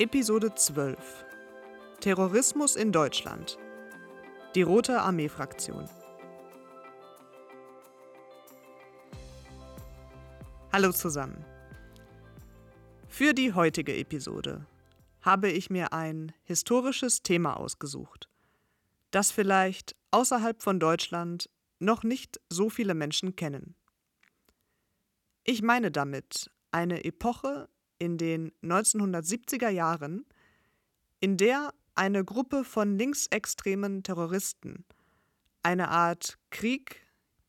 Episode 12 Terrorismus in Deutschland Die Rote Armee-Fraktion Hallo zusammen. Für die heutige Episode habe ich mir ein historisches Thema ausgesucht, das vielleicht außerhalb von Deutschland noch nicht so viele Menschen kennen. Ich meine damit eine Epoche in den 1970er Jahren, in der eine Gruppe von linksextremen Terroristen eine Art Krieg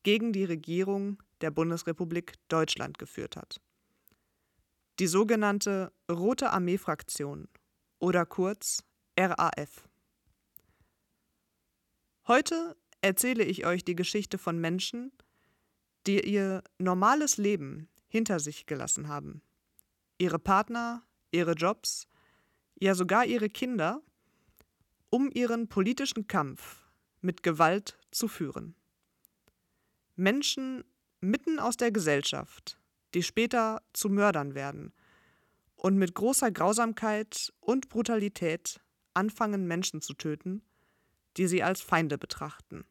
gegen die Regierung der Bundesrepublik Deutschland geführt hat. Die sogenannte Rote Armee-Fraktion oder kurz RAF. Heute erzähle ich euch die Geschichte von Menschen, die ihr normales Leben hinter sich gelassen haben. Ihre Partner, ihre Jobs, ja sogar ihre Kinder, um ihren politischen Kampf mit Gewalt zu führen. Menschen mitten aus der Gesellschaft, die später zu Mördern werden und mit großer Grausamkeit und Brutalität anfangen, Menschen zu töten, die sie als Feinde betrachten.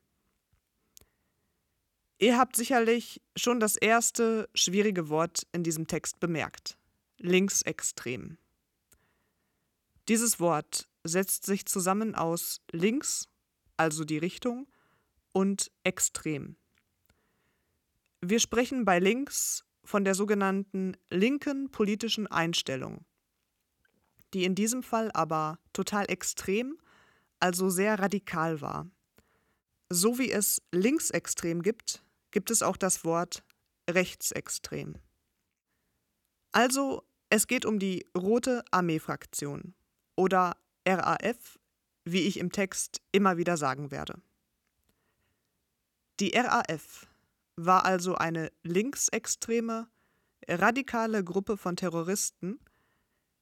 Ihr habt sicherlich schon das erste schwierige Wort in diesem Text bemerkt. Linksextrem. Dieses Wort setzt sich zusammen aus links, also die Richtung, und extrem. Wir sprechen bei links von der sogenannten linken politischen Einstellung, die in diesem Fall aber total extrem, also sehr radikal war. So wie es linksextrem gibt, gibt es auch das Wort rechtsextrem. Also, es geht um die Rote Armee-Fraktion oder RAF, wie ich im Text immer wieder sagen werde. Die RAF war also eine linksextreme, radikale Gruppe von Terroristen,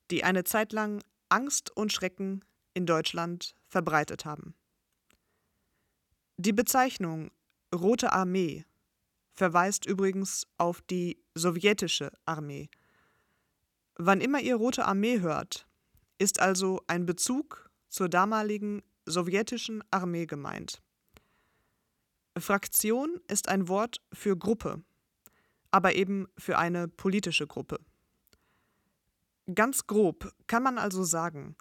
die eine Zeit lang Angst und Schrecken in Deutschland verbreitet haben. Die Bezeichnung Rote Armee verweist übrigens auf die sowjetische Armee. Wann immer ihr Rote Armee hört, ist also ein Bezug zur damaligen sowjetischen Armee gemeint. Fraktion ist ein Wort für Gruppe, aber eben für eine politische Gruppe. Ganz grob kann man also sagen,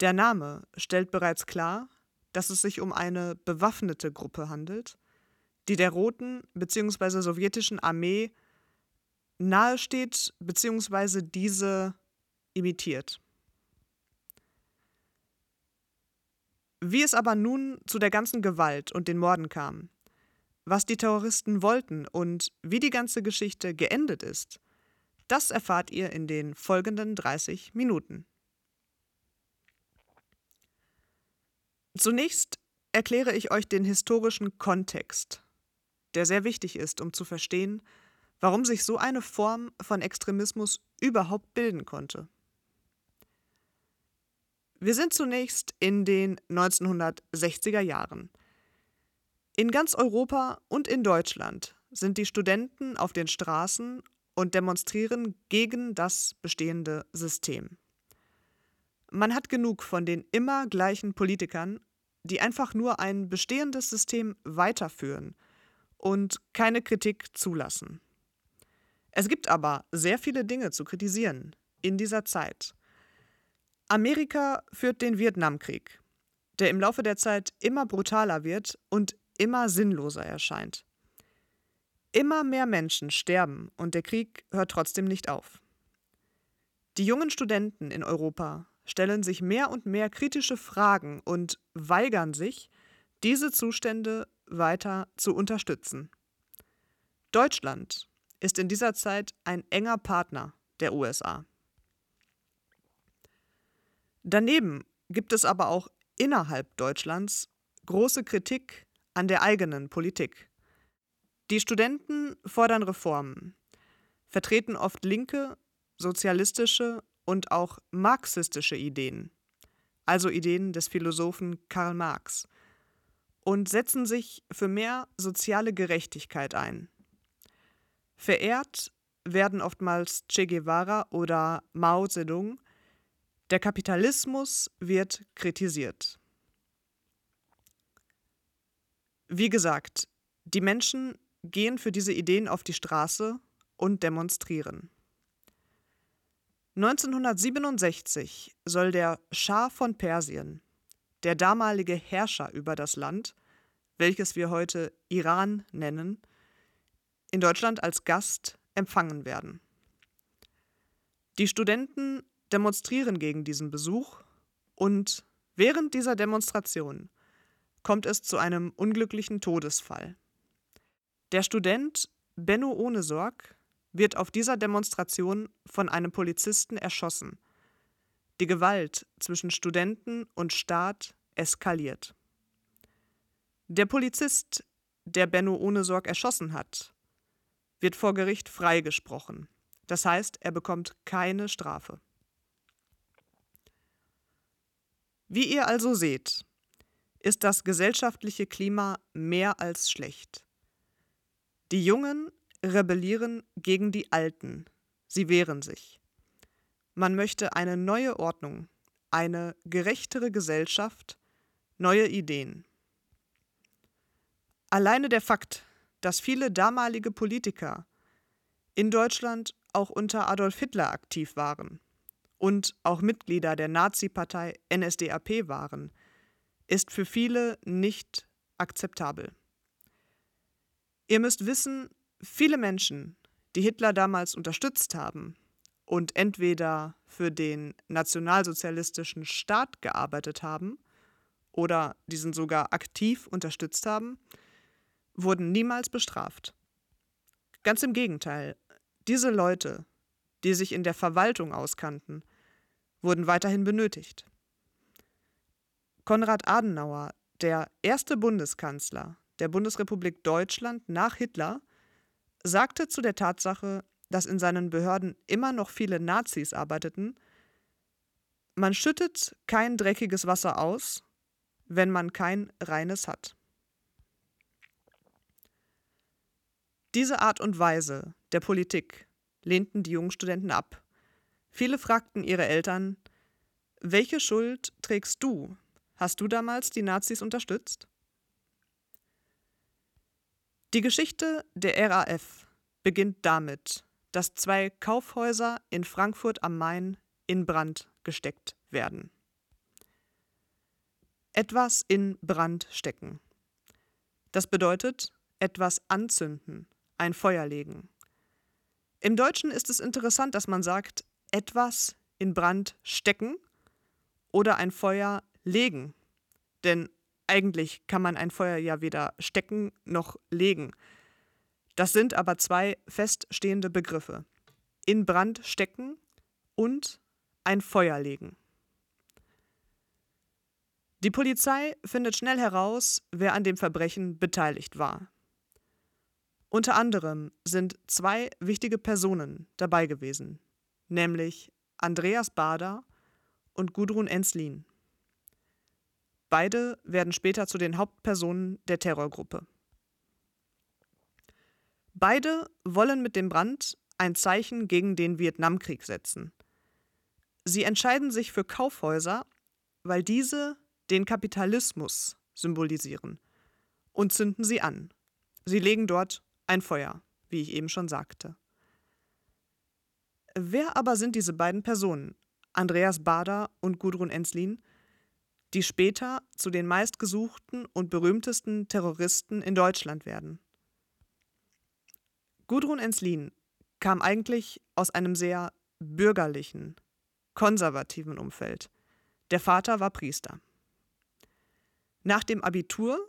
der Name stellt bereits klar, dass es sich um eine bewaffnete Gruppe handelt, die der roten bzw. sowjetischen Armee nahesteht bzw. diese imitiert. Wie es aber nun zu der ganzen Gewalt und den Morden kam, was die Terroristen wollten und wie die ganze Geschichte geendet ist, das erfahrt ihr in den folgenden 30 Minuten. Zunächst erkläre ich euch den historischen Kontext der sehr wichtig ist, um zu verstehen, warum sich so eine Form von Extremismus überhaupt bilden konnte. Wir sind zunächst in den 1960er Jahren. In ganz Europa und in Deutschland sind die Studenten auf den Straßen und demonstrieren gegen das bestehende System. Man hat genug von den immer gleichen Politikern, die einfach nur ein bestehendes System weiterführen – und keine Kritik zulassen. Es gibt aber sehr viele Dinge zu kritisieren in dieser Zeit. Amerika führt den Vietnamkrieg, der im Laufe der Zeit immer brutaler wird und immer sinnloser erscheint. Immer mehr Menschen sterben und der Krieg hört trotzdem nicht auf. Die jungen Studenten in Europa stellen sich mehr und mehr kritische Fragen und weigern sich, diese Zustände weiter zu unterstützen. Deutschland ist in dieser Zeit ein enger Partner der USA. Daneben gibt es aber auch innerhalb Deutschlands große Kritik an der eigenen Politik. Die Studenten fordern Reformen, vertreten oft linke, sozialistische und auch marxistische Ideen, also Ideen des Philosophen Karl Marx, und setzen sich für mehr soziale Gerechtigkeit ein. Verehrt werden oftmals Che Guevara oder Mao Zedong, Der Kapitalismus wird kritisiert. Wie gesagt, die Menschen gehen für diese Ideen auf die Straße und demonstrieren. 1967 soll der Schah von Persien, der damalige Herrscher über das Land, welches wir heute Iran nennen, in Deutschland als Gast empfangen werden. Die Studenten demonstrieren gegen diesen Besuch und während dieser Demonstration kommt es zu einem unglücklichen Todesfall. Der Student Benno Ohnesorg wird auf dieser Demonstration von einem Polizisten erschossen. Die Gewalt zwischen Studenten und Staat eskaliert. Der Polizist, der Benno Ohnesorg erschossen hat, wird vor Gericht freigesprochen. Das heißt, er bekommt keine Strafe. Wie ihr also seht, ist das gesellschaftliche Klima mehr als schlecht. Die Jungen rebellieren gegen die Alten, sie wehren sich. Man möchte eine neue Ordnung, eine gerechtere Gesellschaft, neue Ideen. Alleine der Fakt, dass viele damalige Politiker in Deutschland auch unter Adolf Hitler aktiv waren, und auch Mitglieder der Nazi-Partei NSDAP waren, ist für viele nicht akzeptabel. Ihr müsst wissen, viele Menschen, die Hitler damals unterstützt haben und entweder für den nationalsozialistischen Staat gearbeitet haben oder diesen sogar aktiv unterstützt haben, wurden niemals bestraft. Ganz im Gegenteil, diese Leute, die sich in der Verwaltung auskannten, wurden weiterhin benötigt. Konrad Adenauer, der erste Bundeskanzler der Bundesrepublik Deutschland nach Hitler, sagte zu der Tatsache, dass in seinen Behörden immer noch viele Nazis arbeiteten, man schüttet kein dreckiges Wasser aus, wenn man kein reines hat. Diese Art und Weise der Politik lehnten die jungen Studenten ab. Viele fragten ihre Eltern, welche Schuld trägst du? Hast du damals die Nazis unterstützt? Die Geschichte der RAF beginnt damit, dass zwei Kaufhäuser in Frankfurt am Main in Brand gesteckt werden. Etwas in Brand stecken. Das bedeutet etwas anzünden, ein Feuer legen. Im Deutschen ist es interessant, dass man sagt, etwas in Brand stecken oder ein Feuer legen. Denn eigentlich kann man ein Feuer ja weder stecken noch legen. Das sind aber zwei feststehende Begriffe. In Brand stecken und ein Feuer legen. Die Polizei findet schnell heraus, wer an dem Verbrechen beteiligt war. Unter anderem sind zwei wichtige Personen dabei gewesen, nämlich Andreas Bader und Gudrun Enslin. Beide werden später zu den Hauptpersonen der Terrorgruppe. Beide wollen mit dem Brand ein Zeichen gegen den Vietnamkrieg setzen. Sie entscheiden sich für Kaufhäuser, weil diese den Kapitalismus symbolisieren und zünden sie an. Sie legen dort ein Feuer, wie ich eben schon sagte. Wer aber sind diese beiden Personen, Andreas Bader und Gudrun Enslin, die später zu den meistgesuchten und berühmtesten Terroristen in Deutschland werden? Gudrun Enslin kam eigentlich aus einem sehr bürgerlichen, konservativen Umfeld. Der Vater war Priester. Nach dem Abitur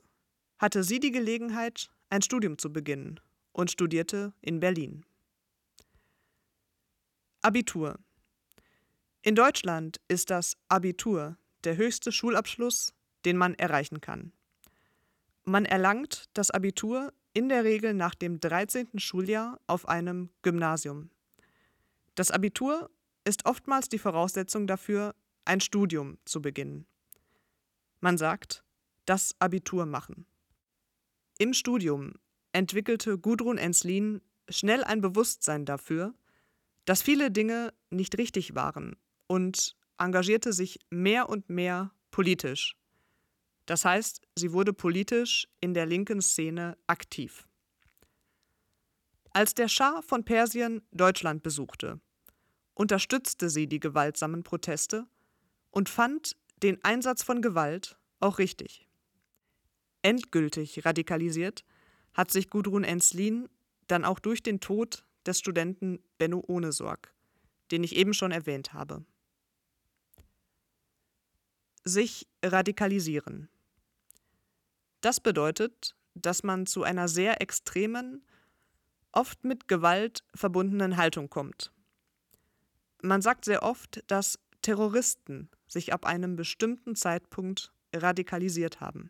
hatte sie die Gelegenheit, ein Studium zu beginnen und studierte in Berlin. Abitur. In Deutschland ist das Abitur der höchste Schulabschluss, den man erreichen kann. Man erlangt das Abitur in der Regel nach dem 13. Schuljahr auf einem Gymnasium. Das Abitur ist oftmals die Voraussetzung dafür, ein Studium zu beginnen. Man sagt, das Abitur machen. Im Studium entwickelte Gudrun Enslin schnell ein Bewusstsein dafür, dass viele Dinge nicht richtig waren und engagierte sich mehr und mehr politisch. Das heißt, sie wurde politisch in der linken Szene aktiv. Als der Schah von Persien Deutschland besuchte, unterstützte sie die gewaltsamen Proteste und fand den Einsatz von Gewalt auch richtig. Endgültig radikalisiert hat sich Gudrun Enslin dann auch durch den Tod des Studenten Benno Ohnesorg, den ich eben schon erwähnt habe. Sich radikalisieren. Das bedeutet, dass man zu einer sehr extremen, oft mit Gewalt verbundenen Haltung kommt. Man sagt sehr oft, dass Terroristen sich ab einem bestimmten Zeitpunkt radikalisiert haben.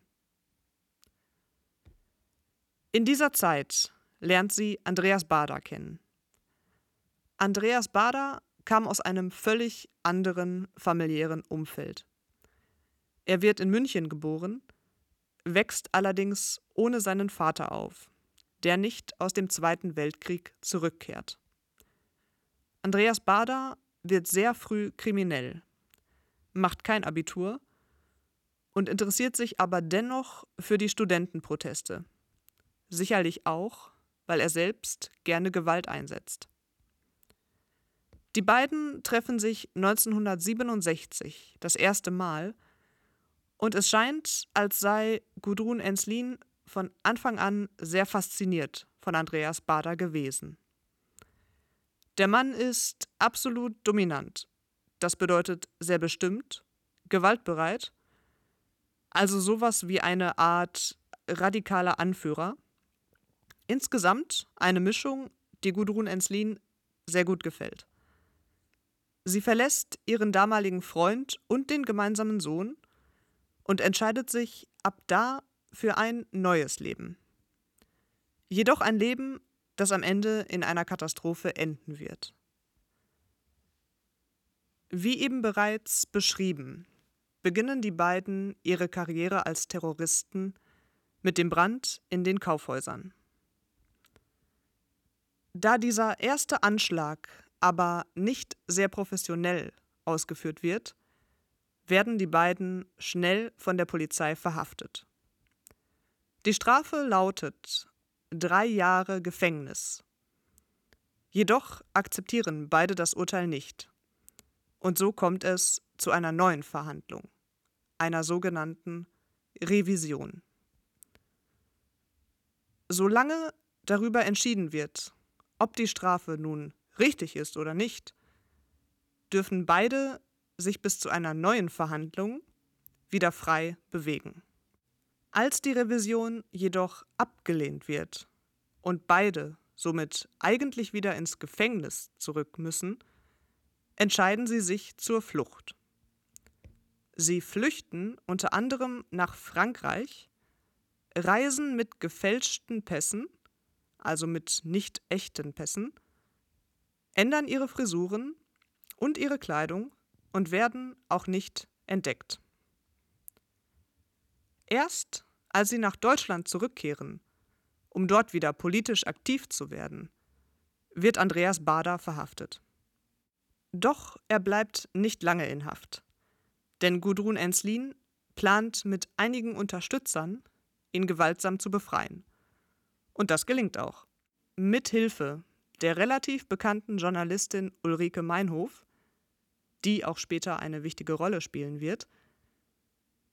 In dieser Zeit lernt sie Andreas Bader kennen. Andreas Bader kam aus einem völlig anderen familiären Umfeld. Er wird in München geboren, wächst allerdings ohne seinen Vater auf, der nicht aus dem Zweiten Weltkrieg zurückkehrt. Andreas Bader wird sehr früh kriminell, macht kein Abitur und interessiert sich aber dennoch für die Studentenproteste. Sicherlich auch, weil er selbst gerne Gewalt einsetzt. Die beiden treffen sich 1967 das erste Mal und es scheint, als sei Gudrun Enslin von Anfang an sehr fasziniert von Andreas Bader gewesen. Der Mann ist absolut dominant. Das bedeutet sehr bestimmt, gewaltbereit, also sowas wie eine Art radikaler Anführer. Insgesamt eine Mischung, die Gudrun Enslin sehr gut gefällt. Sie verlässt ihren damaligen Freund und den gemeinsamen Sohn und entscheidet sich ab da für ein neues Leben. Jedoch ein Leben, das am Ende in einer Katastrophe enden wird. Wie eben bereits beschrieben, beginnen die beiden ihre Karriere als Terroristen mit dem Brand in den Kaufhäusern. Da dieser erste Anschlag aber nicht sehr professionell ausgeführt wird, werden die beiden schnell von der Polizei verhaftet. Die Strafe lautet drei Jahre Gefängnis. Jedoch akzeptieren beide das Urteil nicht. Und so kommt es zu einer neuen Verhandlung, einer sogenannten Revision. Solange darüber entschieden wird, ob die Strafe nun richtig ist oder nicht, dürfen beide sich bis zu einer neuen Verhandlung wieder frei bewegen. Als die Revision jedoch abgelehnt wird und beide somit eigentlich wieder ins Gefängnis zurück müssen, entscheiden sie sich zur Flucht. Sie flüchten unter anderem nach Frankreich, reisen mit gefälschten Pässen, also mit nicht echten Pässen, ändern ihre Frisuren und ihre Kleidung und werden auch nicht entdeckt. Erst als sie nach Deutschland zurückkehren, um dort wieder politisch aktiv zu werden, wird Andreas Bader verhaftet. Doch er bleibt nicht lange in Haft, denn Gudrun Enslin plant mit einigen Unterstützern, ihn gewaltsam zu befreien. Und das gelingt auch. Mit Hilfe der relativ bekannten Journalistin Ulrike Meinhof, die auch später eine wichtige Rolle spielen wird,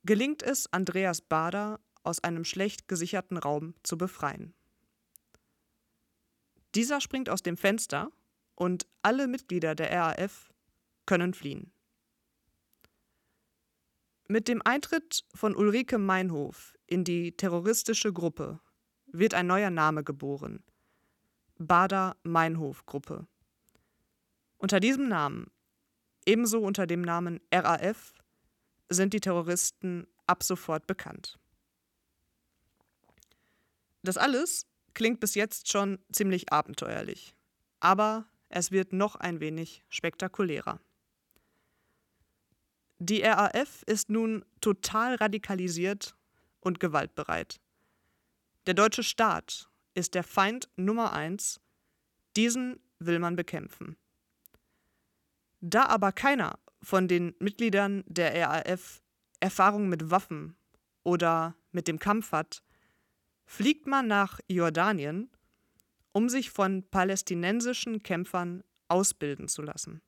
gelingt es Andreas Bader, aus einem schlecht gesicherten Raum zu befreien. Dieser springt aus dem Fenster und alle Mitglieder der RAF können fliehen. Mit dem Eintritt von Ulrike Meinhof in die terroristische Gruppe wird ein neuer Name geboren: Bader-Meinhof-Gruppe. Unter diesem Namen, ebenso unter dem Namen RAF, sind die Terroristen ab sofort bekannt. Das alles klingt bis jetzt schon ziemlich abenteuerlich, aber es wird noch ein wenig spektakulärer. Die RAF ist nun total radikalisiert und gewaltbereit. Der deutsche Staat ist der Feind Nummer eins, diesen will man bekämpfen. Da aber keiner von den Mitgliedern der RAF Erfahrung mit Waffen oder mit dem Kampf hat, fliegt man nach Jordanien, um sich von palästinensischen Kämpfern ausbilden zu lassen.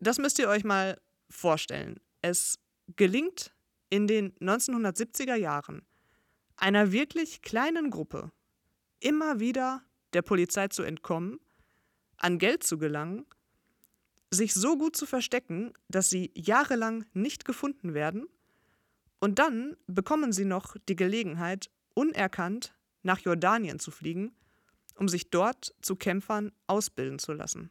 Das müsst ihr euch mal vorstellen. Es gelingt in den 1970er Jahren einer wirklich kleinen Gruppe immer wieder der Polizei zu entkommen, an Geld zu gelangen, sich so gut zu verstecken, dass sie jahrelang nicht gefunden werden, und dann bekommen sie noch die Gelegenheit, unerkannt nach Jordanien zu fliegen, um sich dort zu Kämpfern ausbilden zu lassen.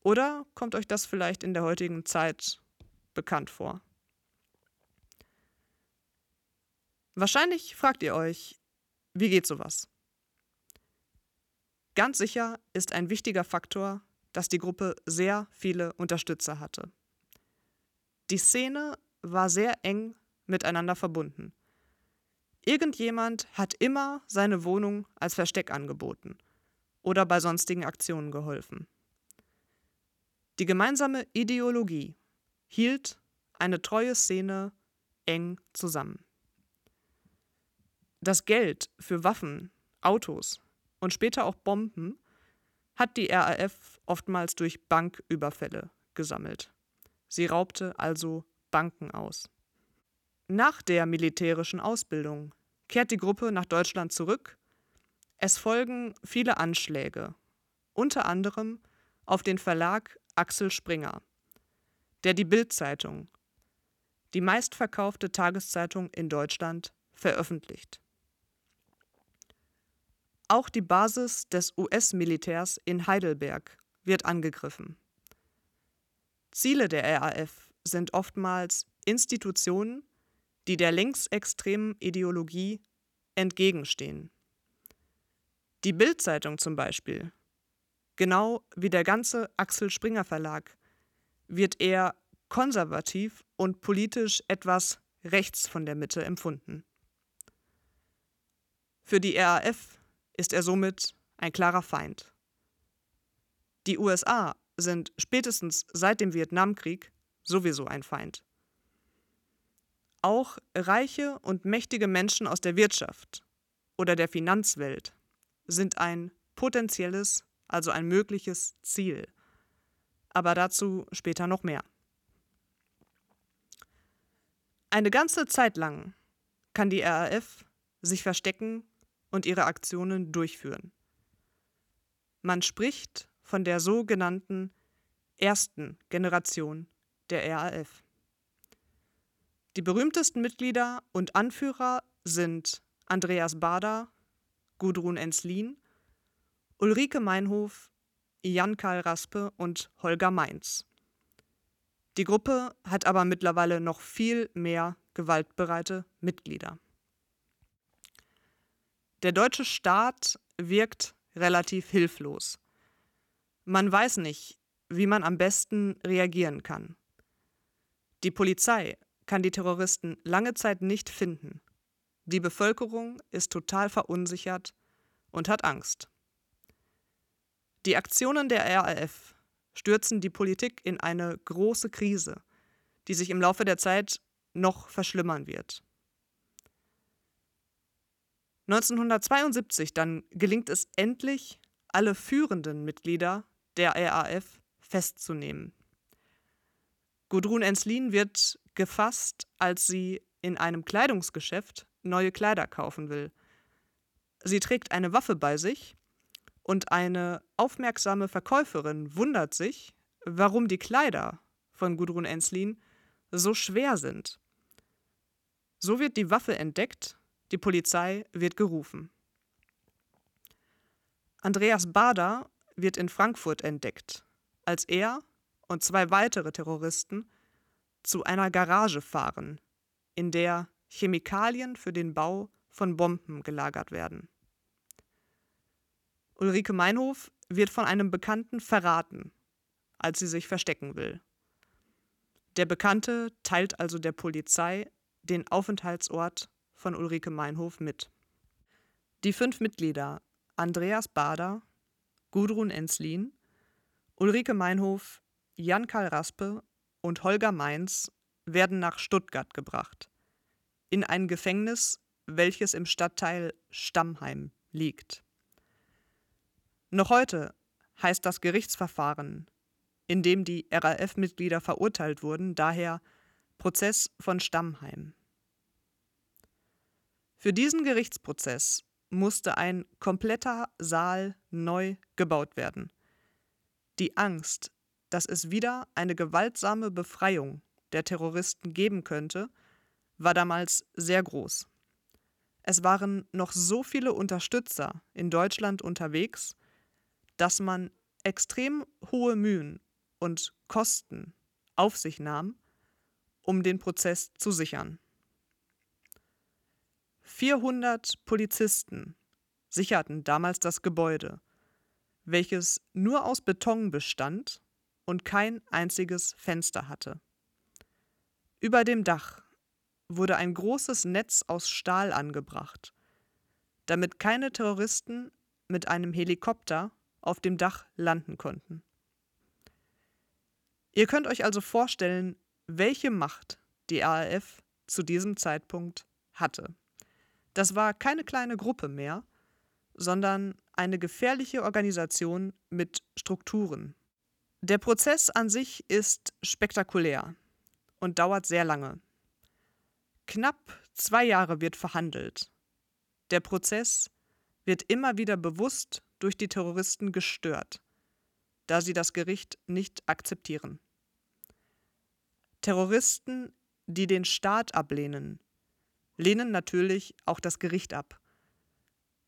Oder kommt euch das vielleicht in der heutigen Zeit bekannt vor? Wahrscheinlich fragt ihr euch, wie geht sowas? Ganz sicher ist ein wichtiger Faktor, dass die Gruppe sehr viele Unterstützer hatte. Die Szene war sehr eng miteinander verbunden. Irgendjemand hat immer seine Wohnung als Versteck angeboten oder bei sonstigen Aktionen geholfen. Die gemeinsame Ideologie hielt eine treue Szene eng zusammen. Das Geld für Waffen, Autos und später auch Bomben hat die RAF oftmals durch Banküberfälle gesammelt. Sie raubte also Banken aus. Nach der militärischen Ausbildung kehrt die Gruppe nach Deutschland zurück. Es folgen viele Anschläge, unter anderem auf den Verlag Axel Springer, der die Bild-Zeitung, die meistverkaufte Tageszeitung in Deutschland, veröffentlicht. Auch die Basis des US-Militärs in Heidelberg wird angegriffen. Ziele der RAF sind oftmals Institutionen, die der linksextremen Ideologie entgegenstehen. Die Bild-Zeitung zum Beispiel, genau wie der ganze Axel Springer Verlag, wird eher konservativ und politisch etwas rechts von der Mitte empfunden. Für die RAF ist er somit ein klarer Feind. Die USA sind spätestens seit dem Vietnamkrieg sowieso ein Feind. Auch reiche und mächtige Menschen aus der Wirtschaft oder der Finanzwelt sind ein potenzielles, also ein mögliches Ziel. Aber dazu später noch mehr. Eine ganze Zeit lang kann die RAF sich verstecken und ihre Aktionen durchführen. Man spricht von der sogenannten ersten Generation der RAF. Die berühmtesten Mitglieder und Anführer sind Andreas Bader, Gudrun Enslin, Ulrike Meinhof, Jan-Karl Raspe und Holger Mainz. Die Gruppe hat aber mittlerweile noch viel mehr gewaltbereite Mitglieder. Der deutsche Staat wirkt relativ hilflos. Man weiß nicht, wie man am besten reagieren kann. Die Polizei kann die Terroristen lange Zeit nicht finden. Die Bevölkerung ist total verunsichert und hat Angst. Die Aktionen der RAF stürzen die Politik in eine große Krise, die sich im Laufe der Zeit noch verschlimmern wird. 1972 dann gelingt es endlich, alle führenden Mitglieder der RAF festzunehmen. Gudrun Enslin wird gefasst, als sie in einem Kleidungsgeschäft neue Kleider kaufen will. Sie trägt eine Waffe bei sich und eine aufmerksame Verkäuferin wundert sich, warum die Kleider von Gudrun Enslin so schwer sind. So wird die Waffe entdeckt die Polizei wird gerufen. Andreas Bader wird in Frankfurt entdeckt, als er und zwei weitere Terroristen zu einer Garage fahren, in der Chemikalien für den Bau von Bomben gelagert werden. Ulrike Meinhof wird von einem Bekannten verraten, als sie sich verstecken will. Der Bekannte teilt also der Polizei den Aufenthaltsort von Ulrike Meinhof mit. Die fünf Mitglieder Andreas Bader, Gudrun Enslin, Ulrike Meinhof, Jan-Karl Raspe und Holger Mainz werden nach Stuttgart gebracht, in ein Gefängnis, welches im Stadtteil Stammheim liegt. Noch heute heißt das Gerichtsverfahren, in dem die RAF-Mitglieder verurteilt wurden, daher Prozess von Stammheim. Für diesen Gerichtsprozess musste ein kompletter Saal neu gebaut werden. Die Angst, dass es wieder eine gewaltsame Befreiung der Terroristen geben könnte, war damals sehr groß. Es waren noch so viele Unterstützer in Deutschland unterwegs, dass man extrem hohe Mühen und Kosten auf sich nahm, um den Prozess zu sichern. 400 Polizisten sicherten damals das Gebäude, welches nur aus Beton bestand und kein einziges Fenster hatte. Über dem Dach wurde ein großes Netz aus Stahl angebracht, damit keine Terroristen mit einem Helikopter auf dem Dach landen konnten. Ihr könnt euch also vorstellen, welche Macht die RAF zu diesem Zeitpunkt hatte. Das war keine kleine Gruppe mehr, sondern eine gefährliche Organisation mit Strukturen. Der Prozess an sich ist spektakulär und dauert sehr lange. Knapp zwei Jahre wird verhandelt. Der Prozess wird immer wieder bewusst durch die Terroristen gestört, da sie das Gericht nicht akzeptieren. Terroristen, die den Staat ablehnen, lehnen natürlich auch das Gericht ab.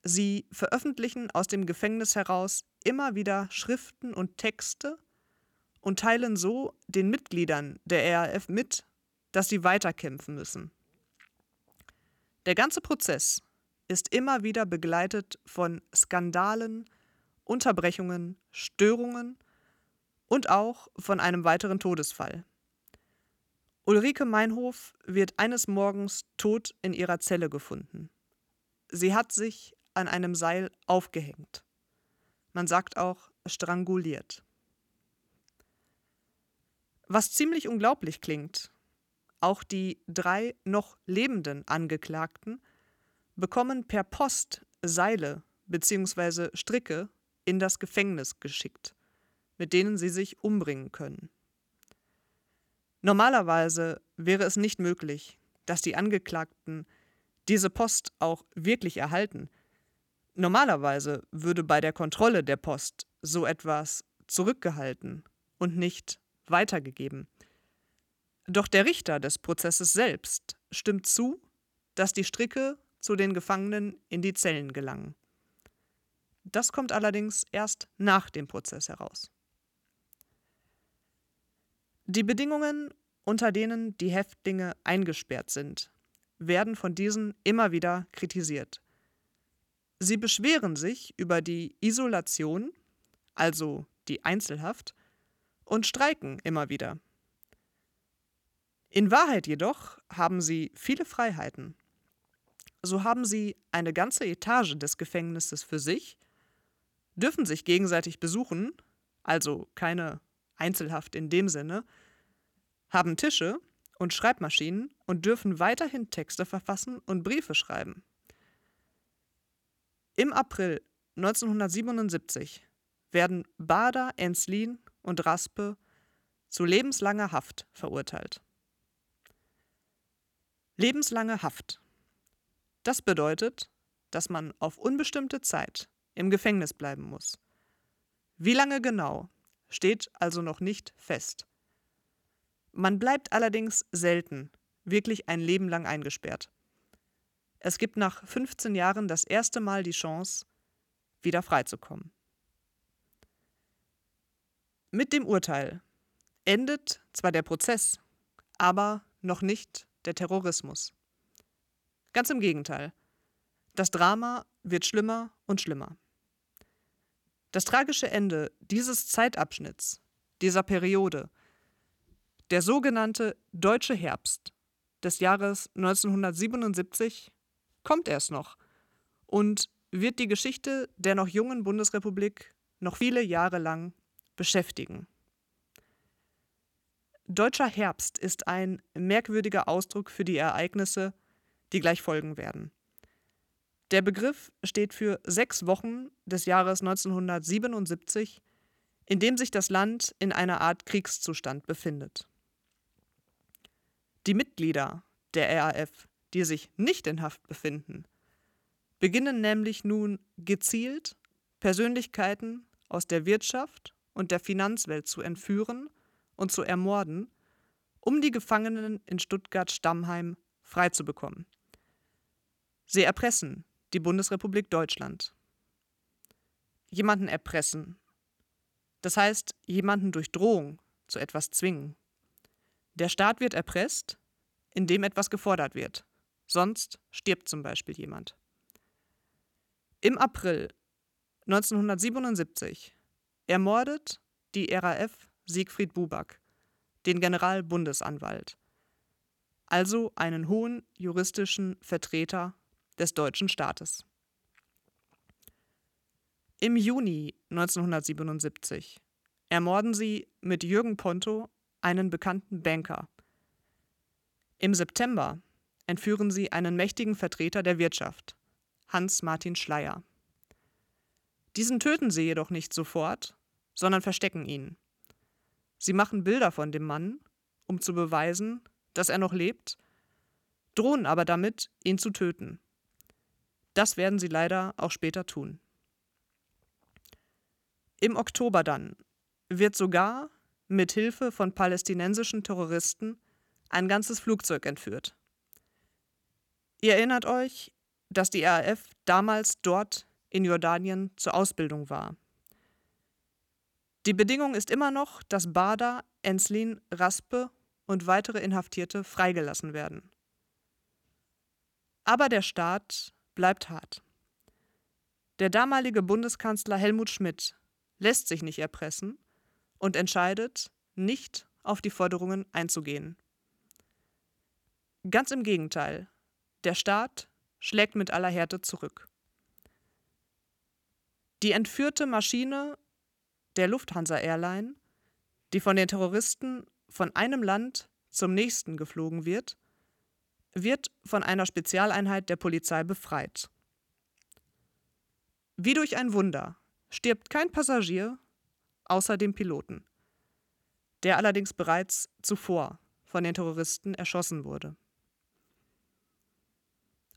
Sie veröffentlichen aus dem Gefängnis heraus immer wieder Schriften und Texte und teilen so den Mitgliedern der RAF mit, dass sie weiterkämpfen müssen. Der ganze Prozess ist immer wieder begleitet von Skandalen, Unterbrechungen, Störungen und auch von einem weiteren Todesfall. Ulrike Meinhof wird eines Morgens tot in ihrer Zelle gefunden. Sie hat sich an einem Seil aufgehängt. Man sagt auch stranguliert. Was ziemlich unglaublich klingt. Auch die drei noch lebenden Angeklagten bekommen per Post Seile bzw. Stricke in das Gefängnis geschickt, mit denen sie sich umbringen können. Normalerweise wäre es nicht möglich, dass die Angeklagten diese Post auch wirklich erhalten. Normalerweise würde bei der Kontrolle der Post so etwas zurückgehalten und nicht weitergegeben. Doch der Richter des Prozesses selbst stimmt zu, dass die Stricke zu den Gefangenen in die Zellen gelangen. Das kommt allerdings erst nach dem Prozess heraus. Die Bedingungen, unter denen die Häftlinge eingesperrt sind, werden von diesen immer wieder kritisiert. Sie beschweren sich über die Isolation, also die Einzelhaft, und streiken immer wieder. In Wahrheit jedoch haben sie viele Freiheiten. So haben sie eine ganze Etage des Gefängnisses für sich, dürfen sich gegenseitig besuchen, also keine Einzelhaft in dem Sinne, haben Tische und Schreibmaschinen und dürfen weiterhin Texte verfassen und Briefe schreiben. Im April 1977 werden Bader, Enslin und Raspe zu lebenslanger Haft verurteilt. Lebenslange Haft. Das bedeutet, dass man auf unbestimmte Zeit im Gefängnis bleiben muss. Wie lange genau, steht also noch nicht fest. Man bleibt allerdings selten wirklich ein Leben lang eingesperrt. Es gibt nach 15 Jahren das erste Mal die Chance, wieder freizukommen. Mit dem Urteil endet zwar der Prozess, aber noch nicht der Terrorismus. Ganz im Gegenteil. Das Drama wird schlimmer und schlimmer. Das tragische Ende dieses Zeitabschnitts, dieser Periode, der sogenannte Deutsche Herbst des Jahres 1977, kommt erst noch und wird die Geschichte der noch jungen Bundesrepublik noch viele Jahre lang beschäftigen. Deutscher Herbst ist ein merkwürdiger Ausdruck für die Ereignisse, die gleich folgen werden. Der Begriff steht für sechs Wochen des Jahres 1977, in dem sich das Land in einer Art Kriegszustand befindet. Die Mitglieder der RAF, die sich nicht in Haft befinden, beginnen nämlich nun gezielt Persönlichkeiten aus der Wirtschaft und der Finanzwelt zu entführen und zu ermorden, um die Gefangenen in Stuttgart-Stammheim freizubekommen. Sie erpressen die Bundesrepublik Deutschland. Jemanden erpressen. Das heißt, jemanden durch Drohung zu etwas zwingen. Der Staat wird erpresst, indem etwas gefordert wird. Sonst stirbt zum Beispiel jemand. Im April 1977 ermordet die RAF Siegfried Buback, den Generalbundesanwalt, also einen hohen juristischen Vertreter des deutschen Staates. Im Juni 1977 ermorden sie mit Jürgen Ponto einen bekannten Banker. Im September entführen sie einen mächtigen Vertreter der Wirtschaft, Hans-Martin Schleyer. Diesen töten sie jedoch nicht sofort, sondern verstecken ihn. Sie machen Bilder von dem Mann, um zu beweisen, dass er noch lebt, drohen aber damit, ihn zu töten. Das werden sie leider auch später tun. Im Oktober dann wird sogar mit Hilfe von palästinensischen Terroristen ein ganzes Flugzeug entführt. Ihr erinnert euch, dass die RAF damals dort in Jordanien zur Ausbildung war. Die Bedingung ist immer noch, dass Bader, Enslin, Raspe und weitere Inhaftierte freigelassen werden. Aber der Staat bleibt hart. Der damalige Bundeskanzler Helmut Schmidt lässt sich nicht erpressen und entscheidet, nicht auf die Forderungen einzugehen. Ganz im Gegenteil, der Staat schlägt mit aller Härte zurück. Die entführte Maschine der Lufthansa Airline, die von den Terroristen von einem Land zum nächsten geflogen wird, wird von einer Spezialeinheit der Polizei befreit. Wie durch ein Wunder stirbt kein Passagier außer dem Piloten, der allerdings bereits zuvor von den Terroristen erschossen wurde.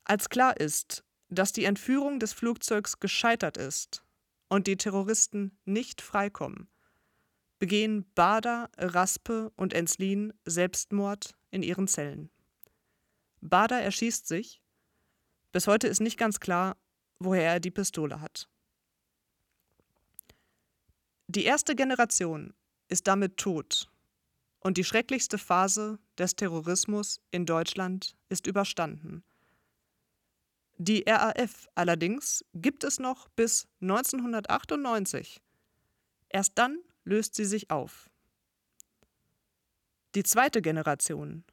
Als klar ist, dass die Entführung des Flugzeugs gescheitert ist und die Terroristen nicht freikommen, begehen Bader, Raspe und Enslin Selbstmord in ihren Zellen. Bader erschießt sich. Bis heute ist nicht ganz klar, woher er die Pistole hat. Die erste Generation ist damit tot und die schrecklichste Phase des Terrorismus in Deutschland ist überstanden. Die RAF allerdings gibt es noch bis 1998. Erst dann löst sie sich auf. Die zweite Generation,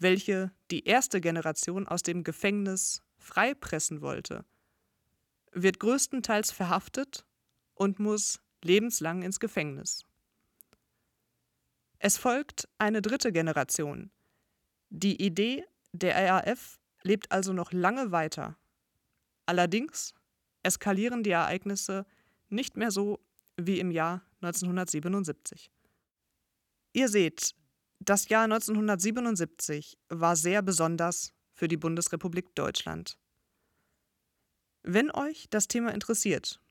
welche die erste Generation aus dem Gefängnis freipressen wollte, wird größtenteils verhaftet und muss lebenslang ins Gefängnis. Es folgt eine dritte Generation. Die Idee der RAF lebt also noch lange weiter. Allerdings eskalieren die Ereignisse nicht mehr so wie im Jahr 1977. Ihr seht, das Jahr 1977 war sehr besonders für die Bundesrepublik Deutschland. Wenn euch das Thema interessiert,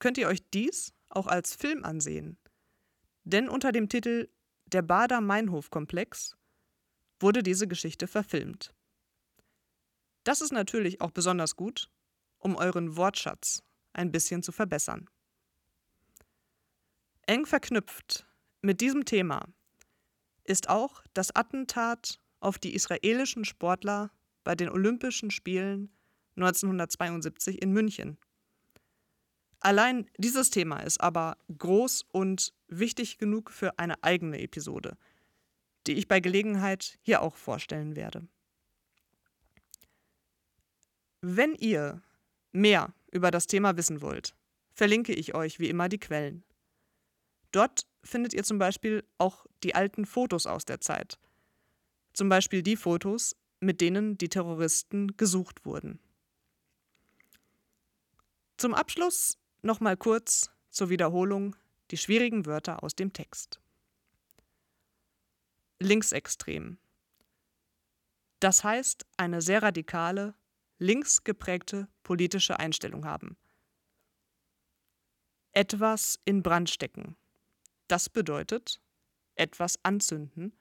könnt ihr euch dies auch als Film ansehen. Denn unter dem Titel Der Bader-Meinhof-Komplex wurde diese Geschichte verfilmt. Das ist natürlich auch besonders gut, um euren Wortschatz ein bisschen zu verbessern. Eng verknüpft mit diesem Thema ist auch das Attentat auf die israelischen Sportler bei den Olympischen Spielen 1972 in München. Allein dieses Thema ist aber groß und wichtig genug für eine eigene Episode, die ich bei Gelegenheit hier auch vorstellen werde. Wenn ihr mehr über das Thema wissen wollt, verlinke ich euch wie immer die Quellen. Dort findet ihr zum Beispiel auch die alten Fotos aus der Zeit. Zum Beispiel die Fotos, mit denen die Terroristen gesucht wurden. Zum Abschluss nochmal kurz zur Wiederholung die schwierigen Wörter aus dem Text. Linksextrem. Das heißt, eine sehr radikale, links geprägte politische Einstellung haben. Etwas in Brand stecken. Das bedeutet etwas anzünden,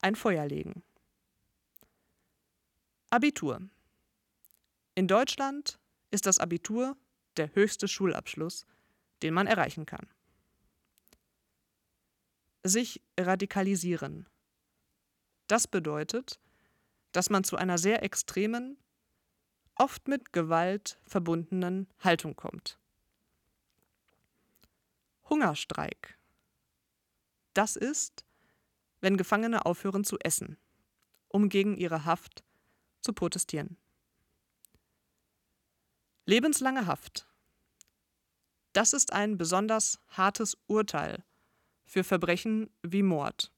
ein Feuer legen. Abitur. In Deutschland ist das Abitur der höchste Schulabschluss, den man erreichen kann. Sich radikalisieren. Das bedeutet, dass man zu einer sehr extremen, oft mit Gewalt verbundenen Haltung kommt. Hungerstreik. Das ist, wenn Gefangene aufhören zu essen, um gegen ihre Haft zu protestieren. Lebenslange Haft. Das ist ein besonders hartes Urteil für Verbrechen wie Mord.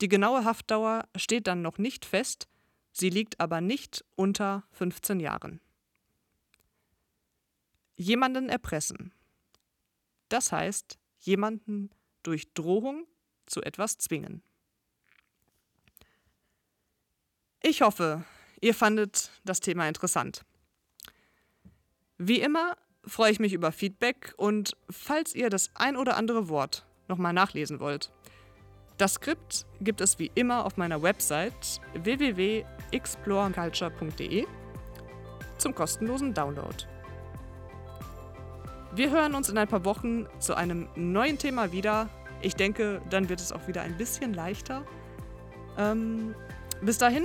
Die genaue Haftdauer steht dann noch nicht fest, sie liegt aber nicht unter 15 Jahren. Jemanden erpressen. Das heißt, jemanden durch Drohung zu etwas zwingen. Ich hoffe, ihr fandet das Thema interessant. Wie immer freue ich mich über Feedback und falls ihr das ein oder andere Wort nochmal nachlesen wollt. Das Skript gibt es wie immer auf meiner Website www.exploreculture.de zum kostenlosen Download. Wir hören uns in ein paar Wochen zu einem neuen Thema wieder. Ich denke, dann wird es auch wieder ein bisschen leichter. Ähm, bis dahin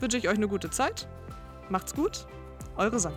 wünsche ich euch eine gute Zeit. Macht's gut, eure Sonja.